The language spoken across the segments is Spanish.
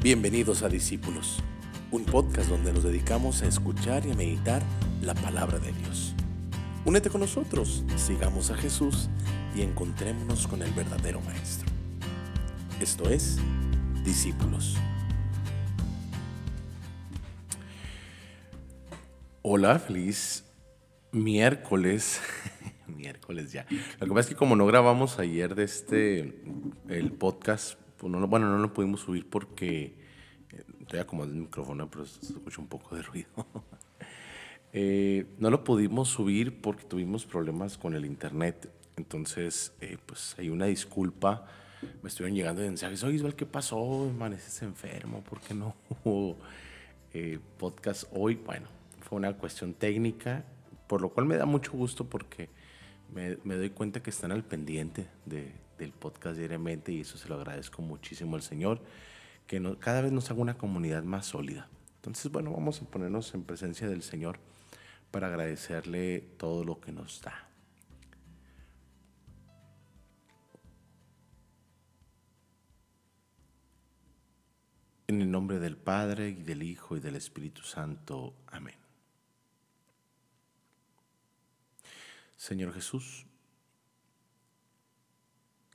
Bienvenidos a Discípulos, un podcast donde nos dedicamos a escuchar y a meditar la palabra de Dios. Únete con nosotros, sigamos a Jesús y encontrémonos con el verdadero Maestro. Esto es Discípulos. Hola, feliz miércoles. miércoles ya. Lo que pasa es que como no grabamos ayer de este, el podcast, pues no, bueno, no lo pudimos subir porque, estoy acomodando el micrófono, pero se escucha un poco de ruido. Eh, no lo pudimos subir porque tuvimos problemas con el internet. Entonces, eh, pues hay una disculpa. Me estuvieron llegando mensajes, oye ¿qué pasó? Amaneces enfermo, ¿por qué no hubo eh, podcast hoy? Bueno, fue una cuestión técnica, por lo cual me da mucho gusto porque me, doy cuenta que están al pendiente del podcast diariamente y eso se lo agradezco muchísimo al Señor, que cada vez nos haga una comunidad más sólida. Entonces, bueno, vamos a ponernos en presencia del Señor para agradecerle todo lo que nos da. En el nombre del Padre y del Hijo y del Espíritu Santo. Amén. Señor Jesús,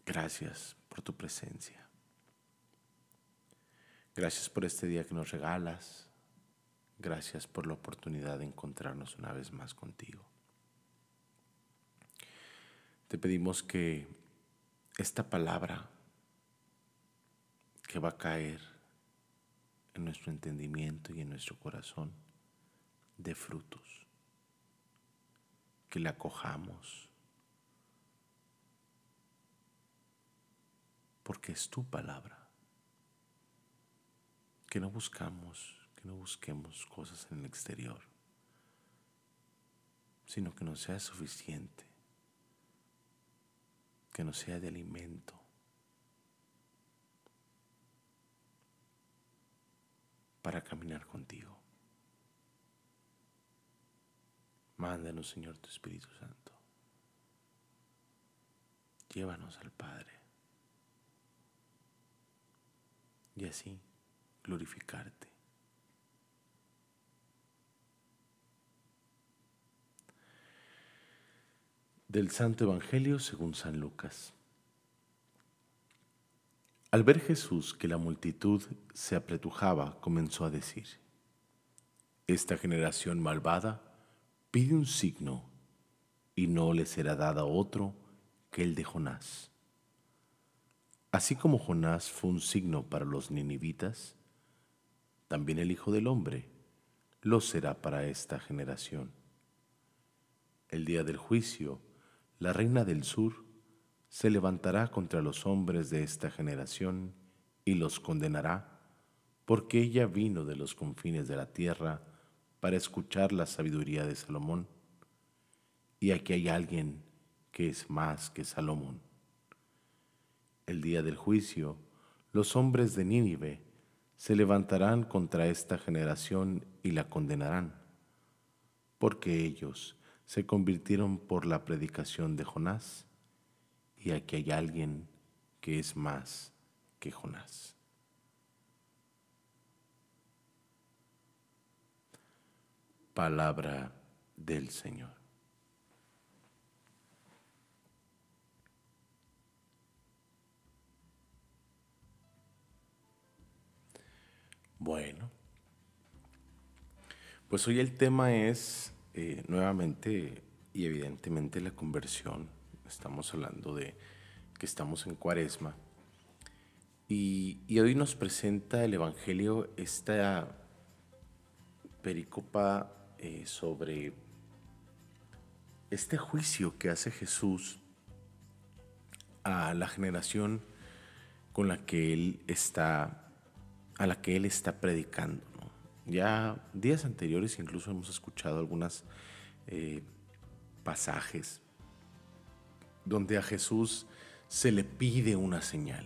gracias por tu presencia. Gracias por este día que nos regalas. Gracias por la oportunidad de encontrarnos una vez más contigo. Te pedimos que esta palabra que va a caer en nuestro entendimiento y en nuestro corazón dé frutos que la acojamos, porque es tu palabra, que no buscamos, que no busquemos cosas en el exterior, sino que nos sea suficiente, que nos sea de alimento. para caminar contigo. Mándanos, Señor, tu Espíritu Santo. Llévanos al Padre. Y así glorificarte. Del Santo Evangelio según San Lucas. Al ver Jesús que la multitud se apretujaba, comenzó a decir, Esta generación malvada pide un signo y no le será dada otro que el de Jonás. Así como Jonás fue un signo para los ninivitas, también el Hijo del Hombre lo será para esta generación. El día del juicio, la reina del sur se levantará contra los hombres de esta generación y los condenará, porque ella vino de los confines de la tierra para escuchar la sabiduría de Salomón. Y aquí hay alguien que es más que Salomón. El día del juicio, los hombres de Nínive se levantarán contra esta generación y la condenarán, porque ellos se convirtieron por la predicación de Jonás, y aquí hay alguien que es más que Jonás. palabra del Señor. Bueno, pues hoy el tema es eh, nuevamente y evidentemente la conversión. Estamos hablando de que estamos en cuaresma. Y, hoy nos presenta el Evangelio esta pericopa eh, sobre este juicio que hace Jesús a la generación con la que él está, a la que él está predicando. Ya días anteriores incluso hemos escuchado algunos eh, pasajes donde a Jesús se le pide una señal,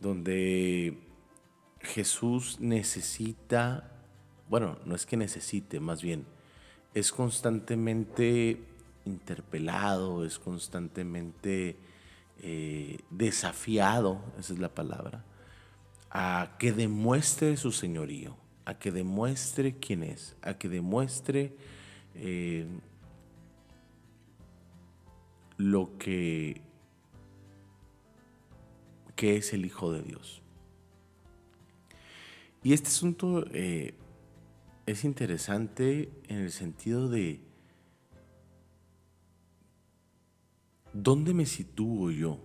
donde Jesús necesita bueno, no es que necesite, más bien, es constantemente interpelado, es constantemente eh, desafiado, esa es la palabra, a que demuestre su señorío, a que demuestre quién es, a que demuestre eh, lo que, es el Hijo de Dios. Y este asunto eh, es interesante en el sentido de dónde me sitúo yo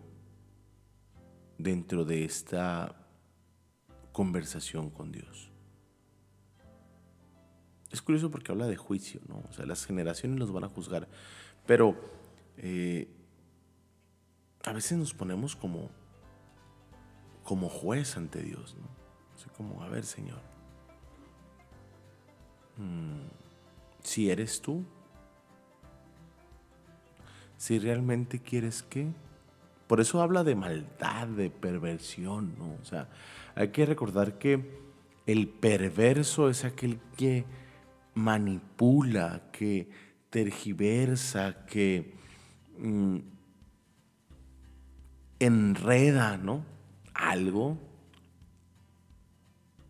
dentro de esta conversación con Dios. Es curioso porque habla de juicio, ¿no? O sea, las generaciones los van a juzgar, pero eh, a veces nos ponemos como, como juez ante Dios, ¿no? Así como, a ver, Señor, mm, si eres tú, si realmente quieres que, por eso habla de maldad, de perversión, ¿no? O sea, hay que recordar que el perverso es aquel que manipula, que tergiversa, que mm, enreda, ¿no? Algo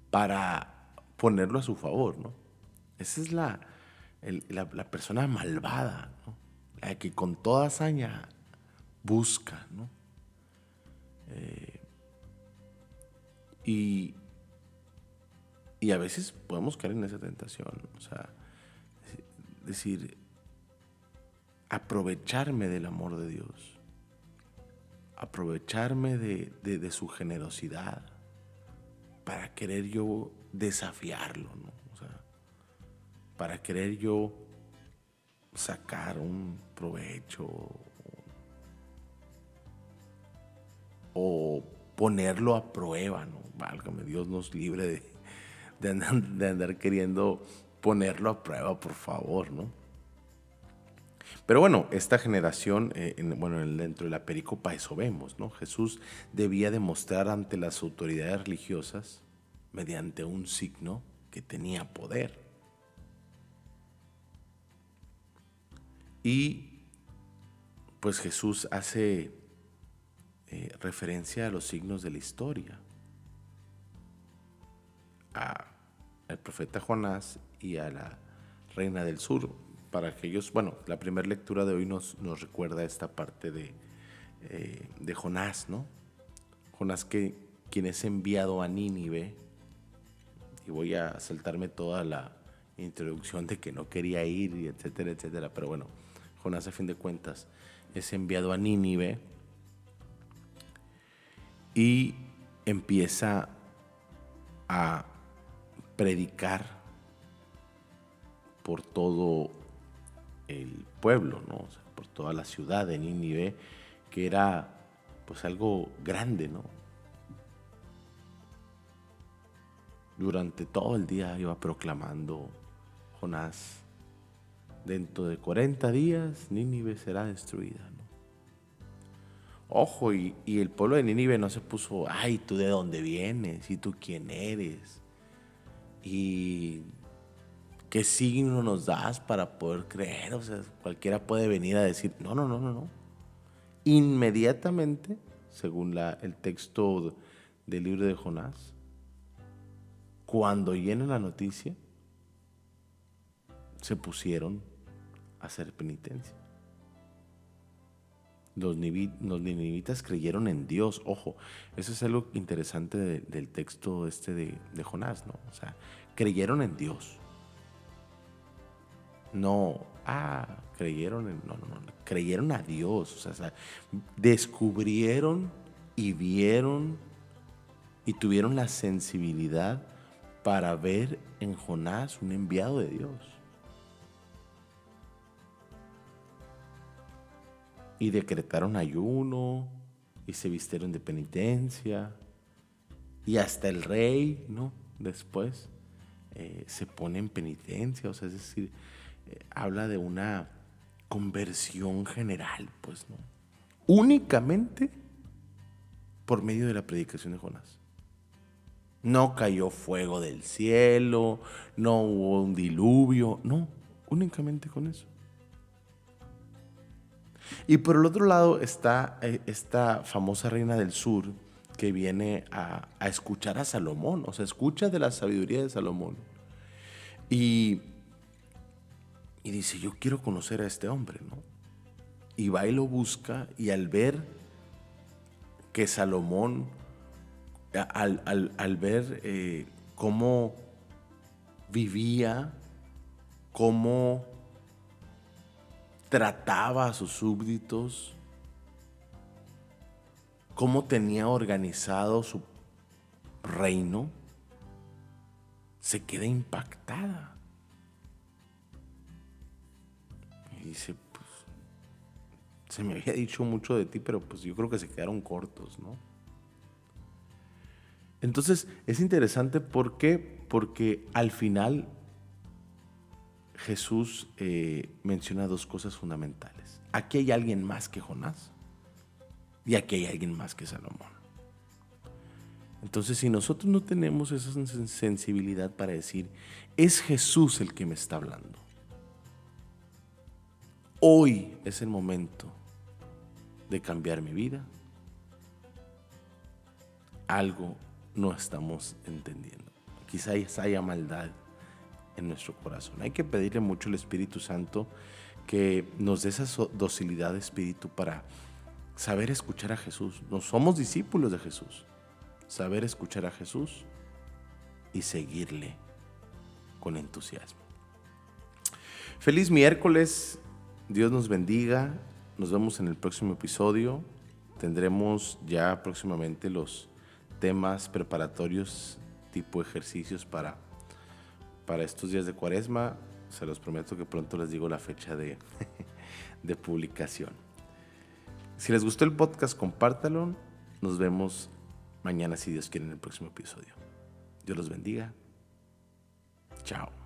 para ponerlo a su favor, ¿no? Esa es la, persona malvada. La que con toda hazaña busca, ¿no? Eh, y, y a veces podemos caer en esa tentación, o sea, decir, aprovecharme del amor de Dios, aprovecharme de, su generosidad para querer yo desafiarlo, ¿no? O sea, para querer yo sacar un provecho o ponerlo a prueba, ¿no? Válgame, Dios nos libre de, andar, queriendo ponerlo a prueba, por favor, ¿no? Pero bueno, esta generación, eh, bueno, dentro de la pericopa eso vemos, ¿no? Jesús debía demostrar ante las autoridades religiosas, mediante un signo, que tenía poder. Y pues Jesús hace eh, referencia a los signos de la historia, al profeta Jonás y a la reina del sur. Para aquellos, bueno, la primera lectura de hoy nos, nos recuerda esta parte de, eh, de Jonás, ¿no? Jonás que quien es enviado a Nínive, y voy a saltarme toda la introducción de que no quería ir, y etcétera, etcétera, pero bueno, Jonás a fin de cuentas es enviado a Nínive y empieza a predicar por todo el pueblo, ¿no? por toda la ciudad de Nínive, que era pues algo grande, ¿no? Durante todo el día iba proclamando Jonás, dentro de 40 días Nínive será destruida. Ojo, y, el pueblo de Nínive no se puso, ay, tú de dónde vienes y tú quién eres. Y qué signo nos das para poder creer. O sea, cualquiera puede venir a decir, no, no, no, no, no. Inmediatamente, según el texto del libro de Jonás, cuando llena la noticia, se pusieron a hacer penitencia. Los, ninivitas creyeron en Dios. Ojo, eso es algo interesante del texto este de, Jonás, ¿no? O sea, creyeron en Dios. No, ah, creyeron en, no, no, no, creyeron a Dios. O sea, descubrieron y vieron y tuvieron la sensibilidad para ver en Jonás un enviado de Dios. Y decretaron ayuno y se vistieron de penitencia y hasta el rey, ¿no? Después eh, se pone en penitencia, o sea, es decir, eh, habla de una conversión general, pues, ¿no? Únicamente por medio de la predicación de Jonás. No cayó fuego del cielo, no hubo un diluvio, no, únicamente con eso. Y por el otro lado está eh, esta famosa reina del sur, que viene a, escuchar a Salomón, o sea, escucha de la sabiduría de Salomón. Y, y dice, yo quiero conocer a este hombre, ¿no? Y va y lo busca y al ver que Salomón, al, ver eh, cómo vivía, cómo trataba a sus súbditos, cómo tenía organizado su reino, se queda impactada. Y dice, pues, se me había dicho mucho de ti, pero pues yo creo que se quedaron cortos, ¿no? Entonces es interesante porque, porque al final Jesús eh, menciona dos cosas fundamentales. Aquí hay alguien más que Jonás y aquí hay alguien más que Salomón. Entonces, si nosotros no tenemos esa sensibilidad para decir, es Jesús el que me está hablando, hoy es el momento de cambiar mi vida, algo no estamos entendiendo. Quizá haya maldad en nuestro corazón. Hay que pedirle mucho al Espíritu Santo que nos dé esa docilidad de espíritu para saber escuchar a Jesús. No somos discípulos de Jesús. Saber escuchar a Jesús y seguirle con entusiasmo. Feliz miércoles. Dios nos bendiga. Nos vemos en el próximo episodio. Tendremos ya próximamente los temas preparatorios tipo ejercicios para para estos días de cuaresma. Se los prometo que pronto les digo la fecha de, de publicación. Si les gustó el podcast, compártalo. Nos vemos mañana, si Dios quiere, en el próximo episodio. Dios los bendiga. Chao.